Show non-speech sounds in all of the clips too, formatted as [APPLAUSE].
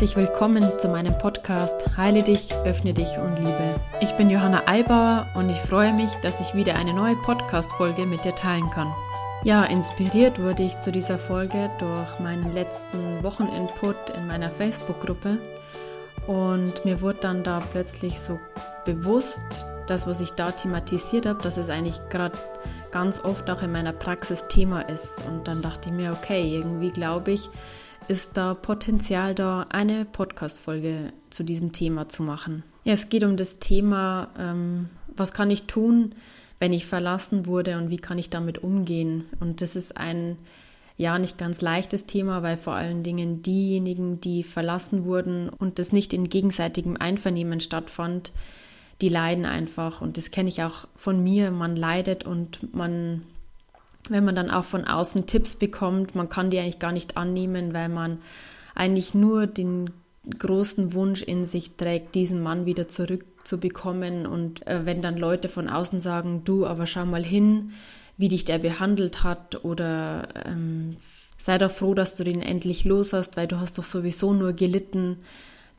herzlich willkommen zu meinem Podcast Heile dich, öffne dich und liebe. Ich bin Johanna Eibauer und ich freue mich, dass ich wieder eine neue Podcast-Folge mit dir teilen kann. Ja, inspiriert wurde ich zu dieser Folge durch meinen letzten Wocheninput in meiner Facebook-Gruppe und mir wurde dann da plötzlich so bewusst, das, was ich da thematisiert habe, dass es eigentlich gerade ganz oft auch in meiner Praxis Thema ist. Und dann dachte ich mir, okay, irgendwie glaube ich, ist da Potenzial da, eine Podcast-Folge zu diesem Thema zu machen. Ja, es geht um das Thema, ähm, was kann ich tun, wenn ich verlassen wurde und wie kann ich damit umgehen? Und das ist ein ja nicht ganz leichtes Thema, weil vor allen Dingen diejenigen, die verlassen wurden und das nicht in gegenseitigem Einvernehmen stattfand, die leiden einfach. Und das kenne ich auch von mir. Man leidet und man wenn man dann auch von außen Tipps bekommt, man kann die eigentlich gar nicht annehmen, weil man eigentlich nur den großen Wunsch in sich trägt, diesen Mann wieder zurückzubekommen. Und äh, wenn dann Leute von außen sagen, du, aber schau mal hin, wie dich der behandelt hat oder ähm, sei doch froh, dass du den endlich los hast, weil du hast doch sowieso nur gelitten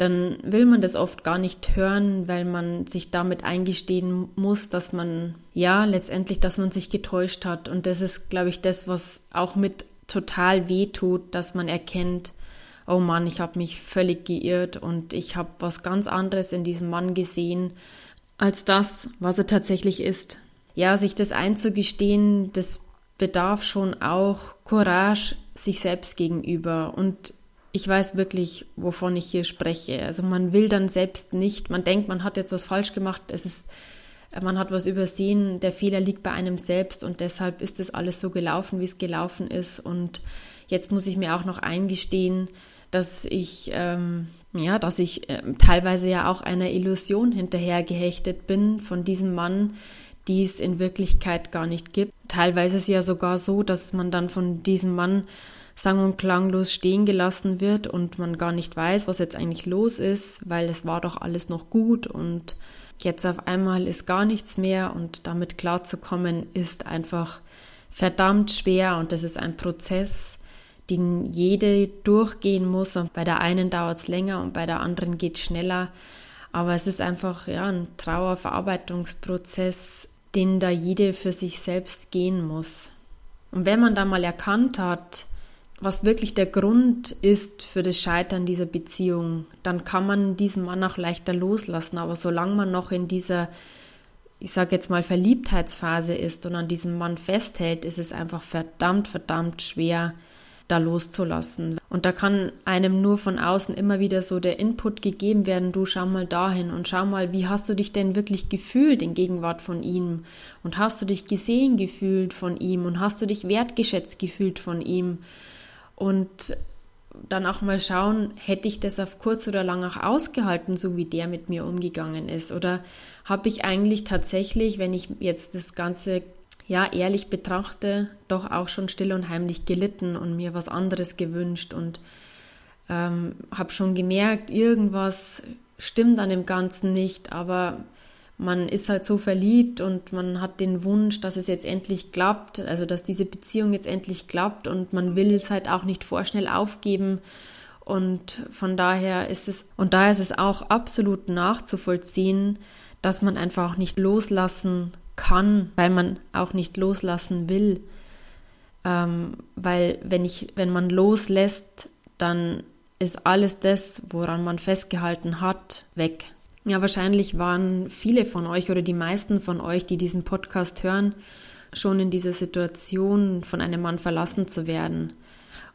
dann will man das oft gar nicht hören, weil man sich damit eingestehen muss, dass man, ja, letztendlich, dass man sich getäuscht hat. Und das ist, glaube ich, das, was auch mit total weh tut, dass man erkennt, oh Mann, ich habe mich völlig geirrt und ich habe was ganz anderes in diesem Mann gesehen, als das, was er tatsächlich ist. Ja, sich das einzugestehen, das bedarf schon auch Courage sich selbst gegenüber und ich weiß wirklich, wovon ich hier spreche. Also man will dann selbst nicht, man denkt, man hat jetzt was falsch gemacht, es ist, man hat was übersehen, der Fehler liegt bei einem selbst und deshalb ist das alles so gelaufen, wie es gelaufen ist. Und jetzt muss ich mir auch noch eingestehen, dass ich, ähm, ja, dass ich äh, teilweise ja auch einer Illusion hinterher gehechtet bin von diesem Mann, die es in Wirklichkeit gar nicht gibt. Teilweise ist es ja sogar so, dass man dann von diesem Mann sang- und klanglos stehen gelassen wird und man gar nicht weiß, was jetzt eigentlich los ist, weil es war doch alles noch gut und jetzt auf einmal ist gar nichts mehr und damit klarzukommen ist einfach verdammt schwer und das ist ein Prozess, den jede durchgehen muss und bei der einen dauert es länger und bei der anderen geht es schneller. Aber es ist einfach ja, ein Trauerverarbeitungsprozess, den da jede für sich selbst gehen muss. Und wenn man da mal erkannt hat, was wirklich der Grund ist für das Scheitern dieser Beziehung, dann kann man diesen Mann auch leichter loslassen. Aber solange man noch in dieser, ich sage jetzt mal, Verliebtheitsphase ist und an diesem Mann festhält, ist es einfach verdammt, verdammt schwer, da loszulassen. Und da kann einem nur von außen immer wieder so der Input gegeben werden, du schau mal dahin und schau mal, wie hast du dich denn wirklich gefühlt in Gegenwart von ihm? Und hast du dich gesehen gefühlt von ihm? Und hast du dich wertgeschätzt gefühlt von ihm? Und dann auch mal schauen, hätte ich das auf kurz oder lang auch ausgehalten, so wie der mit mir umgegangen ist? Oder habe ich eigentlich tatsächlich, wenn ich jetzt das Ganze ja ehrlich betrachte, doch auch schon still und heimlich gelitten und mir was anderes gewünscht und ähm, habe schon gemerkt, irgendwas stimmt an dem Ganzen nicht, aber man ist halt so verliebt und man hat den Wunsch, dass es jetzt endlich klappt, also dass diese Beziehung jetzt endlich klappt und man will es halt auch nicht vorschnell aufgeben. Und von daher ist es, und daher ist es auch absolut nachzuvollziehen, dass man einfach auch nicht loslassen kann, weil man auch nicht loslassen will. Ähm, weil wenn ich, wenn man loslässt, dann ist alles das, woran man festgehalten hat, weg. Ja, wahrscheinlich waren viele von euch oder die meisten von euch, die diesen Podcast hören, schon in dieser Situation, von einem Mann verlassen zu werden.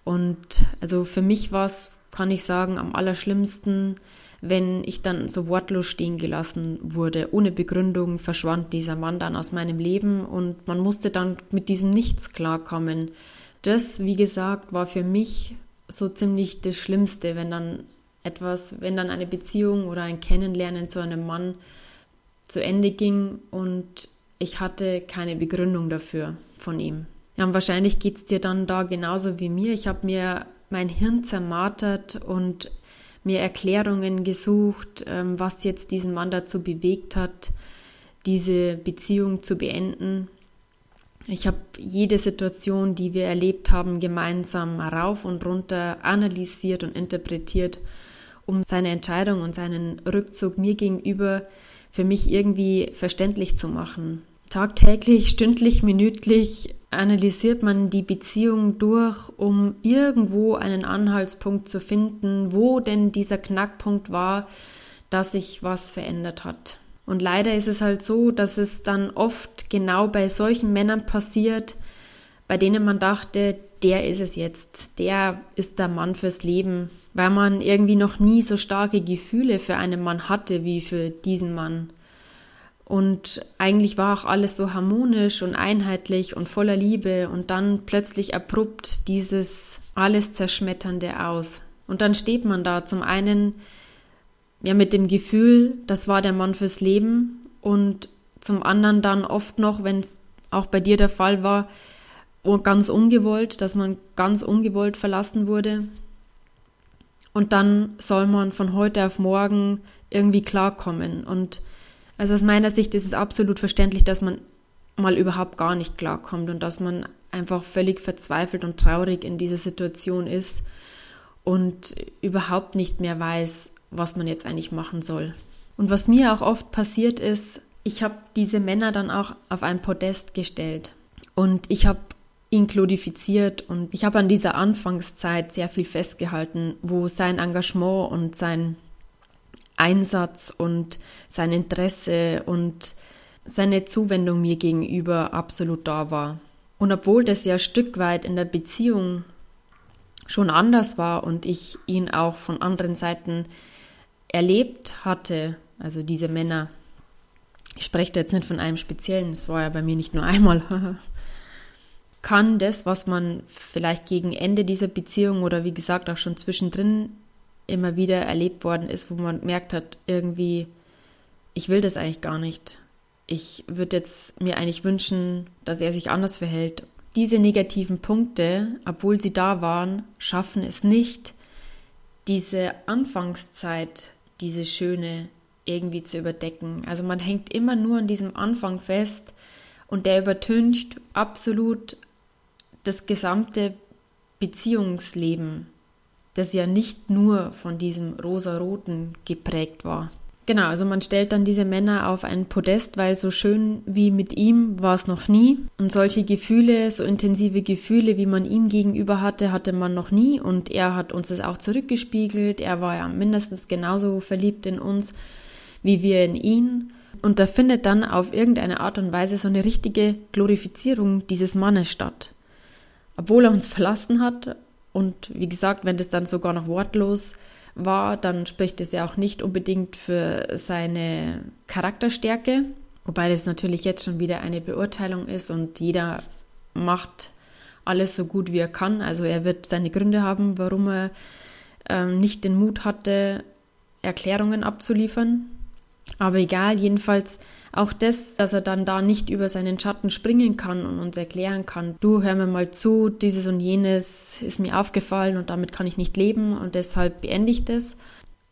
Und also für mich war es, kann ich sagen, am allerschlimmsten, wenn ich dann so wortlos stehen gelassen wurde. Ohne Begründung verschwand dieser Mann dann aus meinem Leben und man musste dann mit diesem Nichts klarkommen. Das, wie gesagt, war für mich so ziemlich das Schlimmste, wenn dann etwas, wenn dann eine Beziehung oder ein Kennenlernen zu einem Mann zu Ende ging und ich hatte keine Begründung dafür von ihm. Ja, und wahrscheinlich geht es dir dann da genauso wie mir. Ich habe mir mein Hirn zermartert und mir Erklärungen gesucht, ähm, was jetzt diesen Mann dazu bewegt hat, diese Beziehung zu beenden. Ich habe jede Situation, die wir erlebt haben, gemeinsam rauf und runter analysiert und interpretiert um seine Entscheidung und seinen Rückzug mir gegenüber für mich irgendwie verständlich zu machen. Tagtäglich, stündlich, minütlich analysiert man die Beziehung durch, um irgendwo einen Anhaltspunkt zu finden, wo denn dieser Knackpunkt war, dass sich was verändert hat. Und leider ist es halt so, dass es dann oft genau bei solchen Männern passiert, bei denen man dachte, der ist es jetzt, der ist der Mann fürs Leben, weil man irgendwie noch nie so starke Gefühle für einen Mann hatte wie für diesen Mann. Und eigentlich war auch alles so harmonisch und einheitlich und voller Liebe und dann plötzlich abrupt dieses alles Zerschmetternde aus. Und dann steht man da zum einen ja mit dem Gefühl, das war der Mann fürs Leben und zum anderen dann oft noch, wenn es auch bei dir der Fall war, ganz ungewollt, dass man ganz ungewollt verlassen wurde. Und dann soll man von heute auf morgen irgendwie klarkommen. Und also aus meiner Sicht ist es absolut verständlich, dass man mal überhaupt gar nicht klarkommt und dass man einfach völlig verzweifelt und traurig in dieser Situation ist und überhaupt nicht mehr weiß, was man jetzt eigentlich machen soll. Und was mir auch oft passiert ist, ich habe diese Männer dann auch auf ein Podest gestellt und ich habe ihn und ich habe an dieser Anfangszeit sehr viel festgehalten, wo sein Engagement und sein Einsatz und sein Interesse und seine Zuwendung mir gegenüber absolut da war. Und obwohl das ja ein Stück weit in der Beziehung schon anders war und ich ihn auch von anderen Seiten erlebt hatte, also diese Männer, ich spreche da jetzt nicht von einem speziellen, es war ja bei mir nicht nur einmal, [LAUGHS] kann das, was man vielleicht gegen Ende dieser Beziehung oder wie gesagt auch schon zwischendrin immer wieder erlebt worden ist, wo man merkt hat, irgendwie, ich will das eigentlich gar nicht. Ich würde jetzt mir eigentlich wünschen, dass er sich anders verhält. Diese negativen Punkte, obwohl sie da waren, schaffen es nicht, diese Anfangszeit, diese schöne, irgendwie zu überdecken. Also man hängt immer nur an diesem Anfang fest und der übertüncht absolut das gesamte Beziehungsleben das ja nicht nur von diesem rosaroten geprägt war. Genau, also man stellt dann diese Männer auf ein Podest, weil so schön wie mit ihm war es noch nie. Und solche Gefühle, so intensive Gefühle, wie man ihm gegenüber hatte, hatte man noch nie. Und er hat uns das auch zurückgespiegelt. Er war ja mindestens genauso verliebt in uns wie wir in ihn. Und da findet dann auf irgendeine Art und Weise so eine richtige Glorifizierung dieses Mannes statt. Obwohl er uns verlassen hat, und wie gesagt, wenn das dann sogar noch wortlos war, dann spricht es ja auch nicht unbedingt für seine Charakterstärke. Wobei das natürlich jetzt schon wieder eine Beurteilung ist und jeder macht alles so gut wie er kann. Also er wird seine Gründe haben, warum er ähm, nicht den Mut hatte, Erklärungen abzuliefern. Aber egal, jedenfalls auch das, dass er dann da nicht über seinen Schatten springen kann und uns erklären kann, du hör mir mal zu, dieses und jenes ist mir aufgefallen und damit kann ich nicht leben und deshalb beende ich das.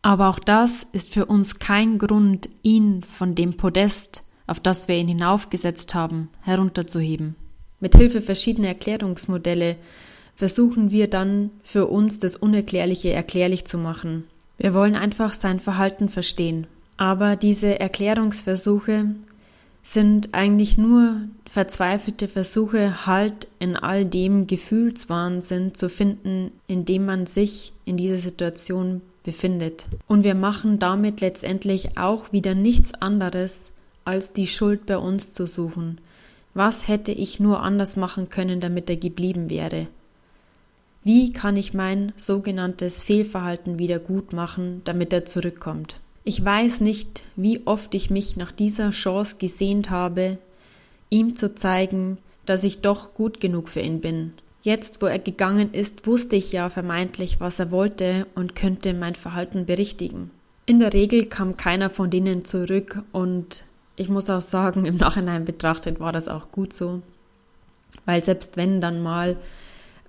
Aber auch das ist für uns kein Grund, ihn von dem Podest, auf das wir ihn hinaufgesetzt haben, herunterzuheben. Mit Hilfe verschiedener Erklärungsmodelle versuchen wir dann für uns das Unerklärliche erklärlich zu machen. Wir wollen einfach sein Verhalten verstehen. Aber diese Erklärungsversuche sind eigentlich nur verzweifelte Versuche, Halt in all dem Gefühlswahnsinn zu finden, in dem man sich in dieser Situation befindet. Und wir machen damit letztendlich auch wieder nichts anderes, als die Schuld bei uns zu suchen. Was hätte ich nur anders machen können, damit er geblieben wäre? Wie kann ich mein sogenanntes Fehlverhalten wieder gut machen, damit er zurückkommt? Ich weiß nicht, wie oft ich mich nach dieser Chance gesehnt habe, ihm zu zeigen, dass ich doch gut genug für ihn bin. Jetzt, wo er gegangen ist, wusste ich ja vermeintlich, was er wollte und könnte mein Verhalten berichtigen. In der Regel kam keiner von denen zurück und ich muss auch sagen, im Nachhinein betrachtet war das auch gut so. Weil selbst wenn dann mal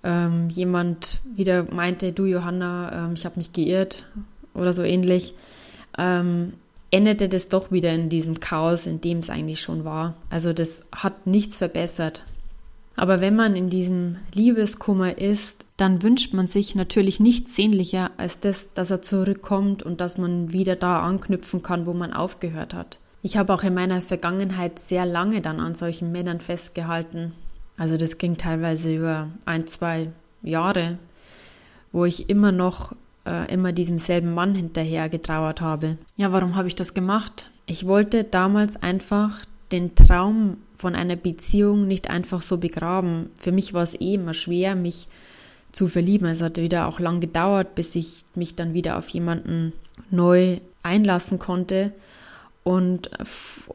ähm, jemand wieder meinte, du Johanna, ähm, ich habe mich geirrt oder so ähnlich, ähm, endete das doch wieder in diesem Chaos, in dem es eigentlich schon war. Also das hat nichts verbessert. Aber wenn man in diesem Liebeskummer ist, dann wünscht man sich natürlich nichts sehnlicher als das, dass er zurückkommt und dass man wieder da anknüpfen kann, wo man aufgehört hat. Ich habe auch in meiner Vergangenheit sehr lange dann an solchen Männern festgehalten. Also das ging teilweise über ein, zwei Jahre, wo ich immer noch äh, immer diesem selben Mann hinterher getrauert habe. Ja, warum habe ich das gemacht? Ich wollte damals einfach den Traum von einer Beziehung nicht einfach so begraben. Für mich war es eh immer schwer, mich zu verlieben. Es hat wieder auch lang gedauert, bis ich mich dann wieder auf jemanden neu einlassen konnte. Und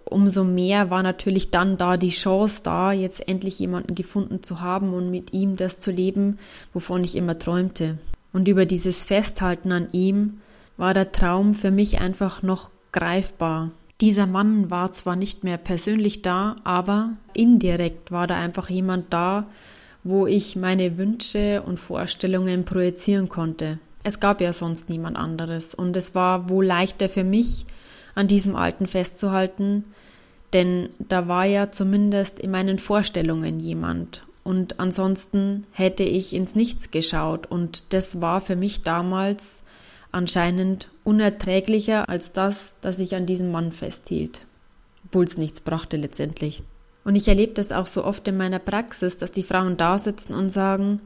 umso mehr war natürlich dann da die Chance da, jetzt endlich jemanden gefunden zu haben und mit ihm das zu leben, wovon ich immer träumte. Und über dieses Festhalten an ihm war der Traum für mich einfach noch greifbar. Dieser Mann war zwar nicht mehr persönlich da, aber indirekt war da einfach jemand da, wo ich meine Wünsche und Vorstellungen projizieren konnte. Es gab ja sonst niemand anderes und es war wohl leichter für mich, an diesem Alten festzuhalten, denn da war ja zumindest in meinen Vorstellungen jemand. Und ansonsten hätte ich ins Nichts geschaut. Und das war für mich damals anscheinend unerträglicher als das, dass ich an diesem Mann festhielt. Obwohl es nichts brachte letztendlich. Und ich erlebe das auch so oft in meiner Praxis, dass die Frauen da sitzen und sagen,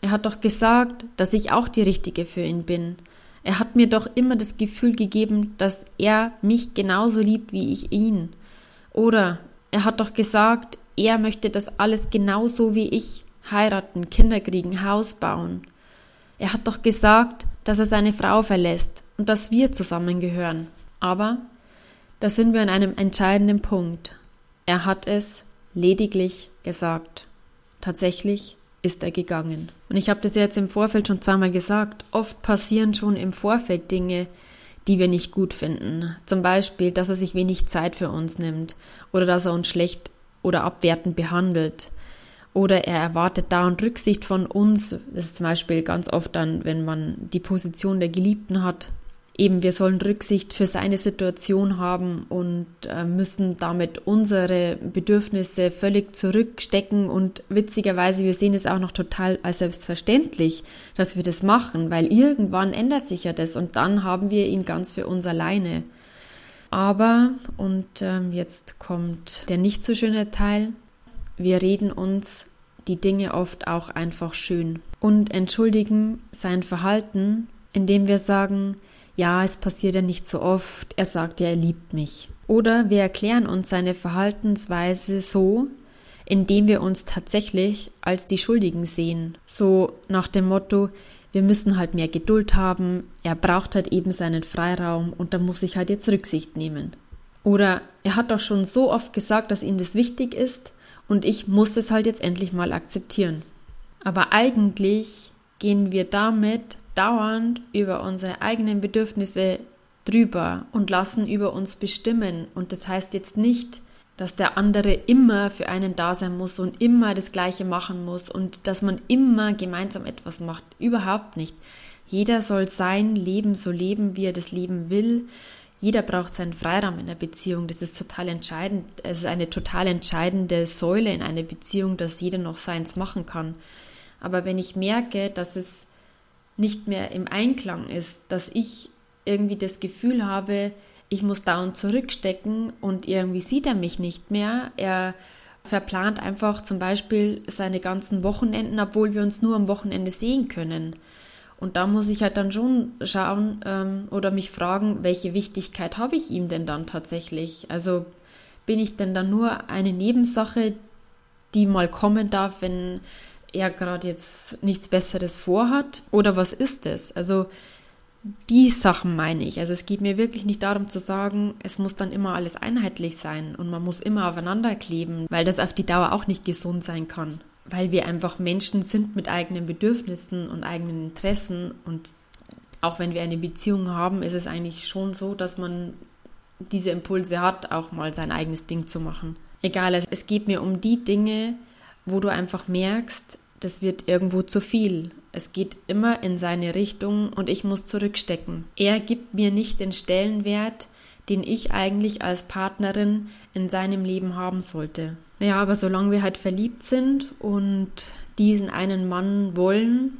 er hat doch gesagt, dass ich auch die Richtige für ihn bin. Er hat mir doch immer das Gefühl gegeben, dass er mich genauso liebt wie ich ihn. Oder er hat doch gesagt, er möchte das alles genauso wie ich heiraten, Kinder kriegen, Haus bauen. Er hat doch gesagt, dass er seine Frau verlässt und dass wir zusammengehören. Aber da sind wir an einem entscheidenden Punkt. Er hat es lediglich gesagt. Tatsächlich ist er gegangen. Und ich habe das jetzt im Vorfeld schon zweimal gesagt. Oft passieren schon im Vorfeld Dinge, die wir nicht gut finden. Zum Beispiel, dass er sich wenig Zeit für uns nimmt oder dass er uns schlecht oder abwertend behandelt. Oder er erwartet dauernd Rücksicht von uns. Das ist zum Beispiel ganz oft dann, wenn man die Position der Geliebten hat, eben wir sollen Rücksicht für seine Situation haben und äh, müssen damit unsere Bedürfnisse völlig zurückstecken und witzigerweise, wir sehen es auch noch total als selbstverständlich, dass wir das machen, weil irgendwann ändert sich ja das und dann haben wir ihn ganz für uns alleine. Aber, und ähm, jetzt kommt der nicht so schöne Teil, wir reden uns die Dinge oft auch einfach schön und entschuldigen sein Verhalten, indem wir sagen, ja, es passiert ja nicht so oft, er sagt ja, er liebt mich. Oder wir erklären uns seine Verhaltensweise so, indem wir uns tatsächlich als die Schuldigen sehen. So nach dem Motto, wir müssen halt mehr Geduld haben, er braucht halt eben seinen Freiraum und da muss ich halt jetzt Rücksicht nehmen. Oder er hat doch schon so oft gesagt, dass ihm das wichtig ist und ich muss es halt jetzt endlich mal akzeptieren. Aber eigentlich gehen wir damit dauernd über unsere eigenen Bedürfnisse drüber und lassen über uns bestimmen. Und das heißt jetzt nicht, dass der andere immer für einen da sein muss und immer das Gleiche machen muss und dass man immer gemeinsam etwas macht. Überhaupt nicht. Jeder soll sein Leben so leben, wie er das leben will. Jeder braucht seinen Freiraum in der Beziehung. Das ist total entscheidend. Es ist eine total entscheidende Säule in einer Beziehung, dass jeder noch seins machen kann. Aber wenn ich merke, dass es nicht mehr im Einklang ist, dass ich irgendwie das Gefühl habe, ich muss dauernd zurückstecken und irgendwie sieht er mich nicht mehr. Er verplant einfach zum Beispiel seine ganzen Wochenenden, obwohl wir uns nur am Wochenende sehen können. Und da muss ich halt dann schon schauen ähm, oder mich fragen, welche Wichtigkeit habe ich ihm denn dann tatsächlich? Also bin ich denn dann nur eine Nebensache, die mal kommen darf, wenn er gerade jetzt nichts Besseres vorhat? Oder was ist es? Also die Sachen meine ich. Also es geht mir wirklich nicht darum zu sagen, es muss dann immer alles einheitlich sein und man muss immer aufeinander kleben, weil das auf die Dauer auch nicht gesund sein kann. Weil wir einfach Menschen sind mit eigenen Bedürfnissen und eigenen Interessen und auch wenn wir eine Beziehung haben, ist es eigentlich schon so, dass man diese Impulse hat, auch mal sein eigenes Ding zu machen. Egal, es geht mir um die Dinge, wo du einfach merkst, das wird irgendwo zu viel. Es geht immer in seine Richtung und ich muss zurückstecken. Er gibt mir nicht den Stellenwert, den ich eigentlich als Partnerin in seinem Leben haben sollte. Naja, aber solange wir halt verliebt sind und diesen einen Mann wollen,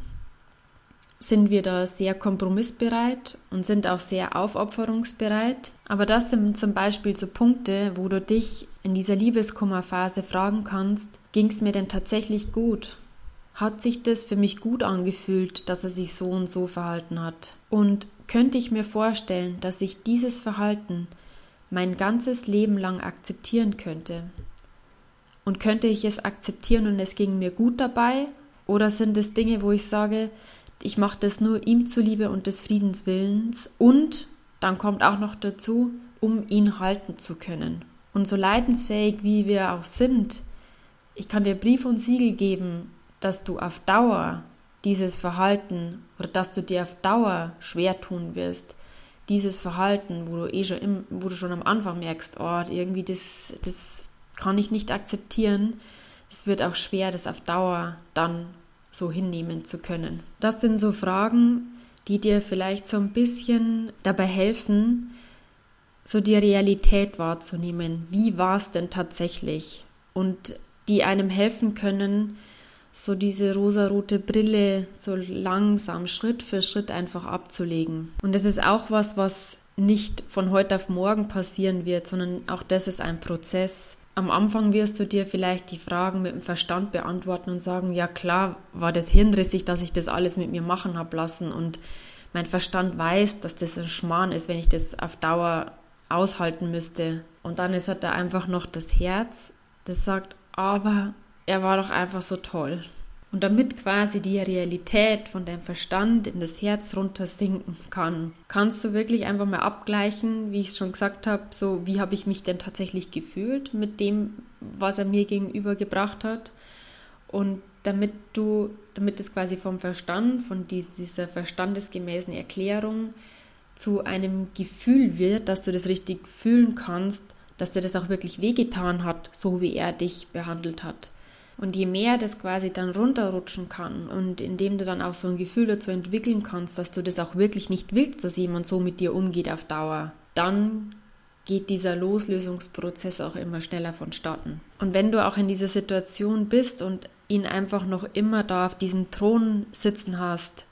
sind wir da sehr kompromissbereit und sind auch sehr aufopferungsbereit. Aber das sind zum Beispiel so Punkte, wo du dich in dieser Liebeskummerphase fragen kannst, ging es mir denn tatsächlich gut? Hat sich das für mich gut angefühlt, dass er sich so und so verhalten hat? Und könnte ich mir vorstellen, dass ich dieses Verhalten mein ganzes Leben lang akzeptieren könnte? Und könnte ich es akzeptieren und es ging mir gut dabei? Oder sind es Dinge, wo ich sage, ich mache das nur ihm zuliebe und des Friedenswillens und dann kommt auch noch dazu, um ihn halten zu können. Und so leidensfähig wie wir auch sind, ich kann dir Brief und Siegel geben, dass du auf Dauer dieses Verhalten oder dass du dir auf Dauer schwer tun wirst, dieses Verhalten, wo du eh schon, im, wo du schon am Anfang merkst, oh, irgendwie das, das kann ich nicht akzeptieren, es wird auch schwer, das auf Dauer dann so hinnehmen zu können. Das sind so Fragen, die dir vielleicht so ein bisschen dabei helfen, so die Realität wahrzunehmen. Wie war es denn tatsächlich? Und die einem helfen können, so diese rosarote Brille so langsam Schritt für Schritt einfach abzulegen. Und das ist auch was, was nicht von heute auf morgen passieren wird, sondern auch das ist ein Prozess. Am Anfang wirst du dir vielleicht die Fragen mit dem Verstand beantworten und sagen, ja klar, war das hirnrissig, dass ich das alles mit mir machen habe lassen und mein Verstand weiß, dass das ein Schmarrn ist, wenn ich das auf Dauer aushalten müsste. Und dann ist halt da einfach noch das Herz, das sagt, aber er war doch einfach so toll. Und damit quasi die Realität von deinem Verstand in das Herz runter sinken kann, kannst du wirklich einfach mal abgleichen, wie ich es schon gesagt habe, so wie habe ich mich denn tatsächlich gefühlt mit dem, was er mir gegenüber gebracht hat. Und damit du, damit es quasi vom Verstand, von dieser verstandesgemäßen Erklärung zu einem Gefühl wird, dass du das richtig fühlen kannst, dass dir das auch wirklich wehgetan hat, so wie er dich behandelt hat. Und je mehr das quasi dann runterrutschen kann und indem du dann auch so ein Gefühl dazu entwickeln kannst, dass du das auch wirklich nicht willst, dass jemand so mit dir umgeht auf Dauer, dann geht dieser Loslösungsprozess auch immer schneller vonstatten. Und wenn du auch in dieser Situation bist und ihn einfach noch immer da auf diesem Thron sitzen hast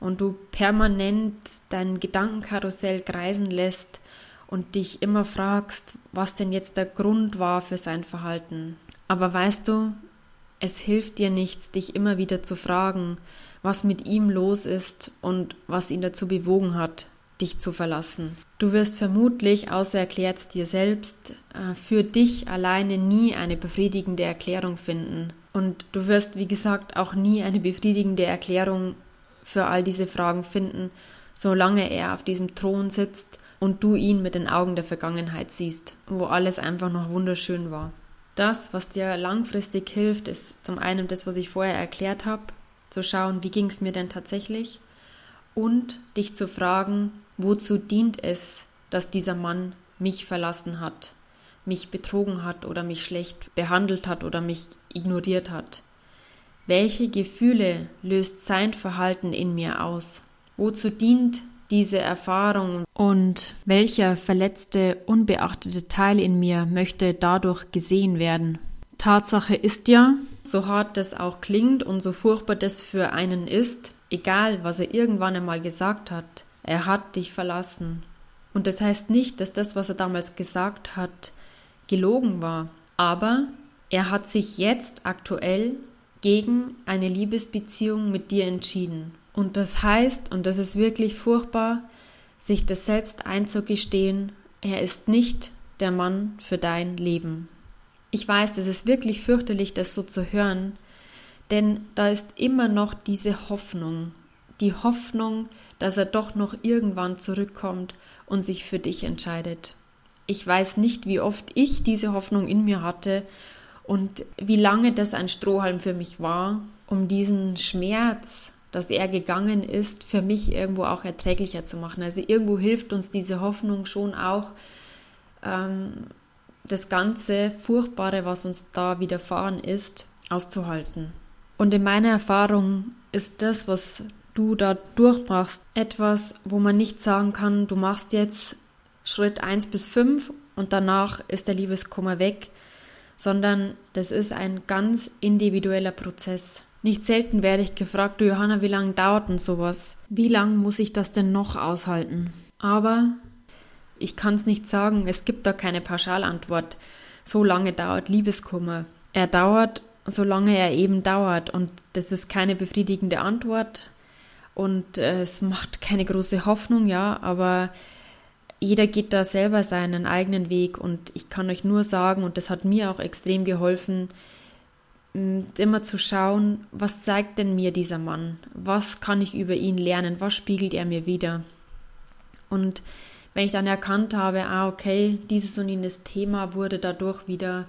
und du permanent dein Gedankenkarussell kreisen lässt und dich immer fragst, was denn jetzt der Grund war für sein Verhalten. Aber weißt du, es hilft dir nichts, dich immer wieder zu fragen, was mit ihm los ist und was ihn dazu bewogen hat, dich zu verlassen. Du wirst vermutlich, außer erklärt dir selbst, äh, für dich alleine nie eine befriedigende Erklärung finden. Und du wirst, wie gesagt, auch nie eine befriedigende Erklärung für all diese Fragen finden, solange er auf diesem Thron sitzt und du ihn mit den Augen der Vergangenheit siehst, wo alles einfach noch wunderschön war. Das, was dir langfristig hilft, ist zum einen das, was ich vorher erklärt habe, zu schauen, wie ging es mir denn tatsächlich und dich zu fragen, wozu dient es, dass dieser Mann mich verlassen hat, mich betrogen hat oder mich schlecht behandelt hat oder mich ignoriert hat. Welche Gefühle löst sein Verhalten in mir aus? Wozu dient diese Erfahrung und welcher verletzte, unbeachtete Teil in mir möchte dadurch gesehen werden. Tatsache ist ja, so hart das auch klingt und so furchtbar das für einen ist, egal was er irgendwann einmal gesagt hat, er hat dich verlassen. Und das heißt nicht, dass das, was er damals gesagt hat, gelogen war, aber er hat sich jetzt aktuell gegen eine Liebesbeziehung mit dir entschieden. Und das heißt, und das ist wirklich furchtbar, sich das selbst einzugestehen, er ist nicht der Mann für dein Leben. Ich weiß, es ist wirklich fürchterlich, das so zu hören, denn da ist immer noch diese Hoffnung, die Hoffnung, dass er doch noch irgendwann zurückkommt und sich für dich entscheidet. Ich weiß nicht, wie oft ich diese Hoffnung in mir hatte und wie lange das ein Strohhalm für mich war, um diesen Schmerz dass er gegangen ist, für mich irgendwo auch erträglicher zu machen. Also irgendwo hilft uns diese Hoffnung schon auch, ähm, das ganze Furchtbare, was uns da widerfahren ist, auszuhalten. Und in meiner Erfahrung ist das, was du da durchmachst, etwas, wo man nicht sagen kann, du machst jetzt Schritt 1 bis 5 und danach ist der Liebeskummer weg, sondern das ist ein ganz individueller Prozess. Nicht selten werde ich gefragt, du Johanna, wie lange dauert denn sowas? Wie lange muss ich das denn noch aushalten? Aber ich kann es nicht sagen, es gibt da keine Pauschalantwort. So lange dauert Liebeskummer. Er dauert, solange er eben dauert. Und das ist keine befriedigende Antwort. Und äh, es macht keine große Hoffnung, ja, aber jeder geht da selber seinen eigenen Weg. Und ich kann euch nur sagen, und das hat mir auch extrem geholfen, immer zu schauen, was zeigt denn mir dieser Mann? Was kann ich über ihn lernen? Was spiegelt er mir wieder? Und wenn ich dann erkannt habe, ah, okay, dieses und jenes Thema wurde dadurch wieder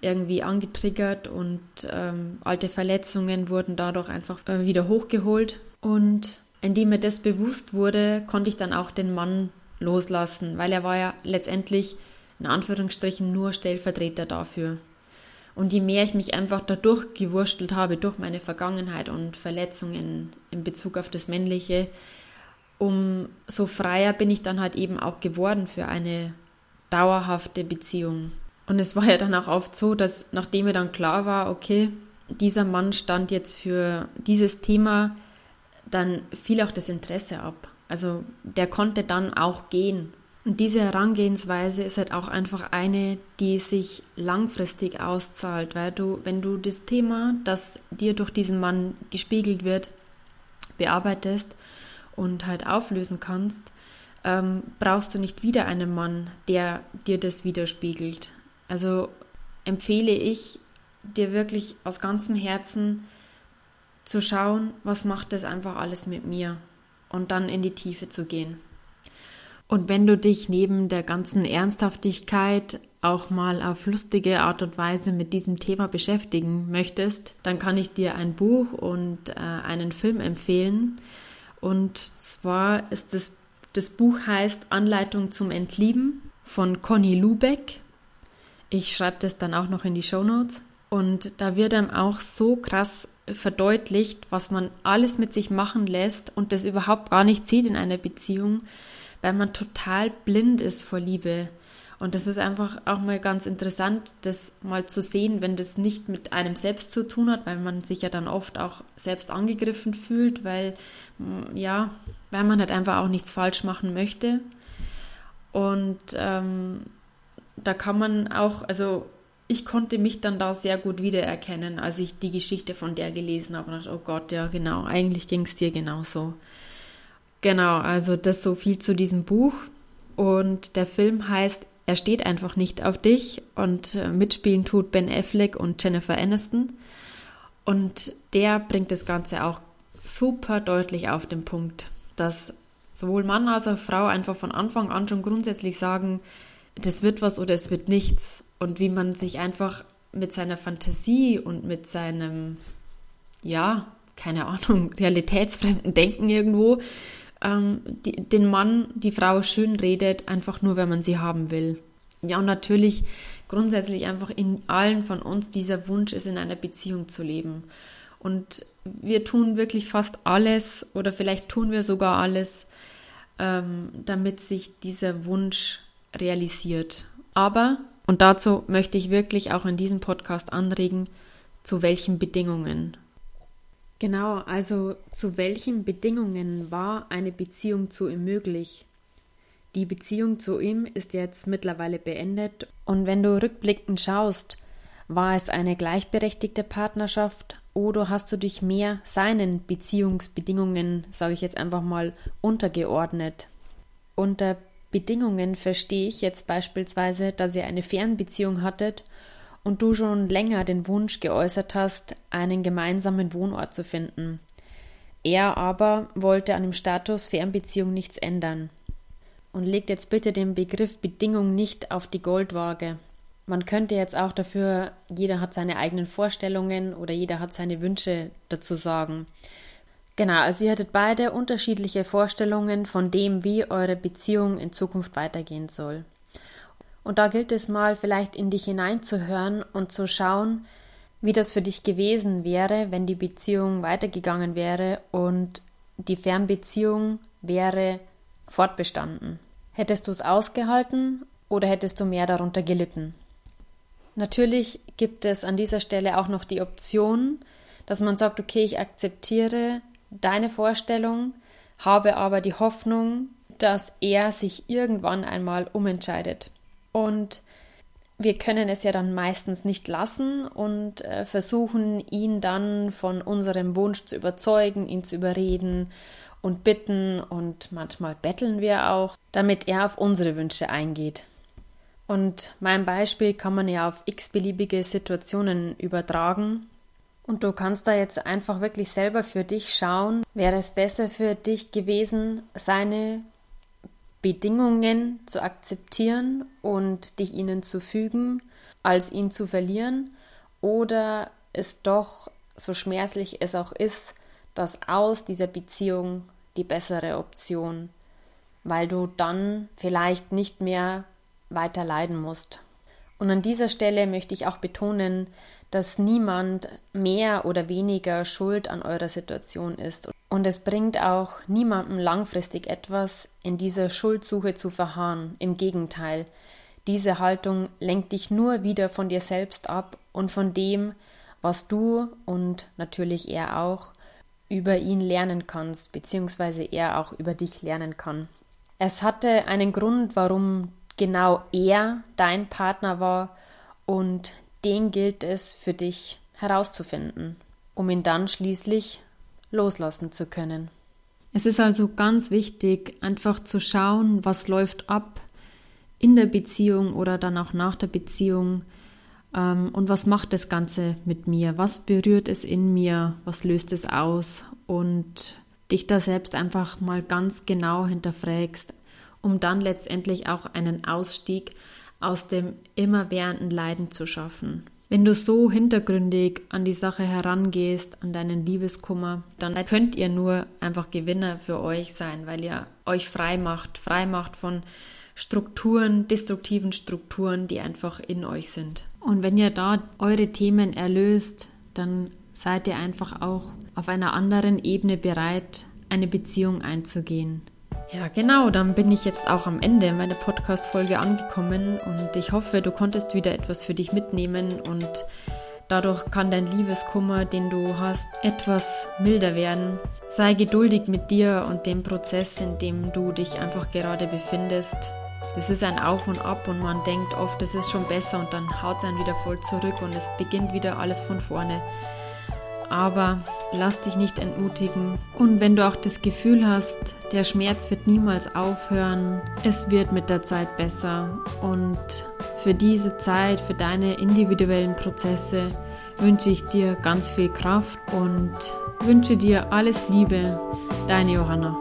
irgendwie angetriggert und ähm, alte Verletzungen wurden dadurch einfach äh, wieder hochgeholt. Und indem mir das bewusst wurde, konnte ich dann auch den Mann loslassen, weil er war ja letztendlich in Anführungsstrichen nur Stellvertreter dafür. Und je mehr ich mich einfach dadurch gewurstelt habe, durch meine Vergangenheit und Verletzungen in Bezug auf das Männliche, umso freier bin ich dann halt eben auch geworden für eine dauerhafte Beziehung. Und es war ja dann auch oft so, dass nachdem mir dann klar war, okay, dieser Mann stand jetzt für dieses Thema, dann fiel auch das Interesse ab. Also der konnte dann auch gehen. Und diese Herangehensweise ist halt auch einfach eine, die sich langfristig auszahlt, weil du, wenn du das Thema, das dir durch diesen Mann gespiegelt wird, bearbeitest, und halt auflösen kannst, ähm, brauchst du nicht wieder einen Mann, der dir das widerspiegelt. Also empfehle ich dir wirklich aus ganzem Herzen zu schauen, was macht das einfach alles mit mir und dann in die Tiefe zu gehen. Und wenn du dich neben der ganzen Ernsthaftigkeit auch mal auf lustige Art und Weise mit diesem Thema beschäftigen möchtest, dann kann ich dir ein Buch und äh, einen Film empfehlen. Und zwar ist das, das Buch heißt Anleitung zum Entlieben von Conny Lubeck. Ich schreibe das dann auch noch in die Show Notes. Und da wird einem auch so krass verdeutlicht, was man alles mit sich machen lässt und das überhaupt gar nicht sieht in einer Beziehung, weil man total blind ist vor Liebe. Und das ist einfach auch mal ganz interessant, das mal zu sehen, wenn das nicht mit einem selbst zu tun hat, weil man sich ja dann oft auch selbst angegriffen fühlt, weil, mm, ja, weil man halt einfach auch nichts falsch machen möchte. Und ähm, da kann man auch, also ich konnte mich dann da sehr gut wiedererkennen, als ich die Geschichte von der gelesen habe und dachte, oh Gott, ja genau, eigentlich ging es dir genauso. Genau, also das so viel zu diesem Buch. Und der Film heißt er steht einfach nicht auf dich und äh, mitspielen tut Ben Affleck und Jennifer Aniston. Und der bringt das Ganze auch super deutlich auf den Punkt, dass sowohl Mann als auch Frau einfach von Anfang an schon grundsätzlich sagen, das wird was oder es wird nichts. Und wie man sich einfach mit seiner Fantasie und mit seinem, ja, keine Ahnung, [LAUGHS] realitätsfremden Denken irgendwo ähm, die, den Mann, die Frau schön redet, einfach nur, wenn man sie haben will. Ja, und natürlich grundsätzlich einfach in allen von uns dieser Wunsch ist, in einer Beziehung zu leben. Und wir tun wirklich fast alles oder vielleicht tun wir sogar alles, ähm, damit sich dieser Wunsch realisiert. Aber, und dazu möchte ich wirklich auch in diesem Podcast anregen, zu welchen Bedingungen. Genau, also zu welchen Bedingungen war eine Beziehung zu ihm möglich? Die Beziehung zu ihm ist jetzt mittlerweile beendet und wenn du rückblickend schaust, war es eine gleichberechtigte Partnerschaft oder hast du dich mehr seinen Beziehungsbedingungen, sage ich jetzt einfach mal, untergeordnet? Unter Bedingungen verstehe ich jetzt beispielsweise, dass ihr eine Fernbeziehung hattet und du schon länger den Wunsch geäußert hast, einen gemeinsamen Wohnort zu finden. Er aber wollte an dem Status Fernbeziehung nichts ändern. Und legt jetzt bitte den Begriff Bedingung nicht auf die Goldwaage. Man könnte jetzt auch dafür, jeder hat seine eigenen Vorstellungen oder jeder hat seine Wünsche dazu sagen. Genau, also ihr hattet beide unterschiedliche Vorstellungen von dem, wie eure Beziehung in Zukunft weitergehen soll. Und da gilt es mal vielleicht in dich hineinzuhören und zu schauen, wie das für dich gewesen wäre, wenn die Beziehung weitergegangen wäre und die Fernbeziehung wäre fortbestanden. Hättest du es ausgehalten oder hättest du mehr darunter gelitten? Natürlich gibt es an dieser Stelle auch noch die Option, dass man sagt, okay, ich akzeptiere deine Vorstellung, habe aber die Hoffnung, dass er sich irgendwann einmal umentscheidet. Und wir können es ja dann meistens nicht lassen und äh, versuchen, ihn dann von unserem Wunsch zu überzeugen, ihn zu überreden und bitten und manchmal betteln wir auch, damit er auf unsere Wünsche eingeht. Und mein Beispiel kann man ja auf x-beliebige Situationen übertragen. Und du kannst da jetzt einfach wirklich selber für dich schauen, wäre es besser für dich gewesen, seine Bedingungen zu akzeptieren und dich ihnen zu fügen, als ihn zu verlieren, oder es doch, so schmerzlich es auch ist, dass aus dieser Beziehung die bessere Option, weil du dann vielleicht nicht mehr weiter leiden musst. Und an dieser Stelle möchte ich auch betonen, dass niemand mehr oder weniger schuld an eurer Situation ist. Und es bringt auch niemandem langfristig etwas, in dieser Schuldsuche zu verharren. Im Gegenteil, diese Haltung lenkt dich nur wieder von dir selbst ab und von dem, was du und natürlich er auch über ihn lernen kannst, beziehungsweise er auch über dich lernen kann. Es hatte einen Grund, warum genau er dein Partner war und den gilt es für dich herauszufinden, um ihn dann schließlich loslassen zu können. Es ist also ganz wichtig, einfach zu schauen, was läuft ab in der Beziehung oder dann auch nach der Beziehung ähm, und was macht das Ganze mit mir, was berührt es in mir, was löst es aus? Und dich da selbst einfach mal ganz genau hinterfragst, um dann letztendlich auch einen Ausstieg aus dem immerwährenden Leiden zu schaffen. Wenn du so hintergründig an die Sache herangehst, an deinen Liebeskummer, dann könnt ihr nur einfach Gewinner für euch sein, weil ihr euch frei macht, frei macht von Strukturen, destruktiven Strukturen, die einfach in euch sind. Und wenn ihr da eure Themen erlöst, dann seid ihr einfach auch auf einer anderen Ebene bereit, eine Beziehung einzugehen. Ja, genau, dann bin ich jetzt auch am Ende meiner Podcast-Folge angekommen und ich hoffe, du konntest wieder etwas für dich mitnehmen und dadurch kann dein Liebeskummer, den du hast, etwas milder werden. Sei geduldig mit dir und dem Prozess, in dem du dich einfach gerade befindest. Das ist ein Auf und Ab und man denkt oft, es ist schon besser und dann haut es einen wieder voll zurück und es beginnt wieder alles von vorne aber lass dich nicht entmutigen. Und wenn du auch das Gefühl hast, der Schmerz wird niemals aufhören, es wird mit der Zeit besser. Und für diese Zeit, für deine individuellen Prozesse wünsche ich dir ganz viel Kraft und wünsche dir alles Liebe, deine Johanna.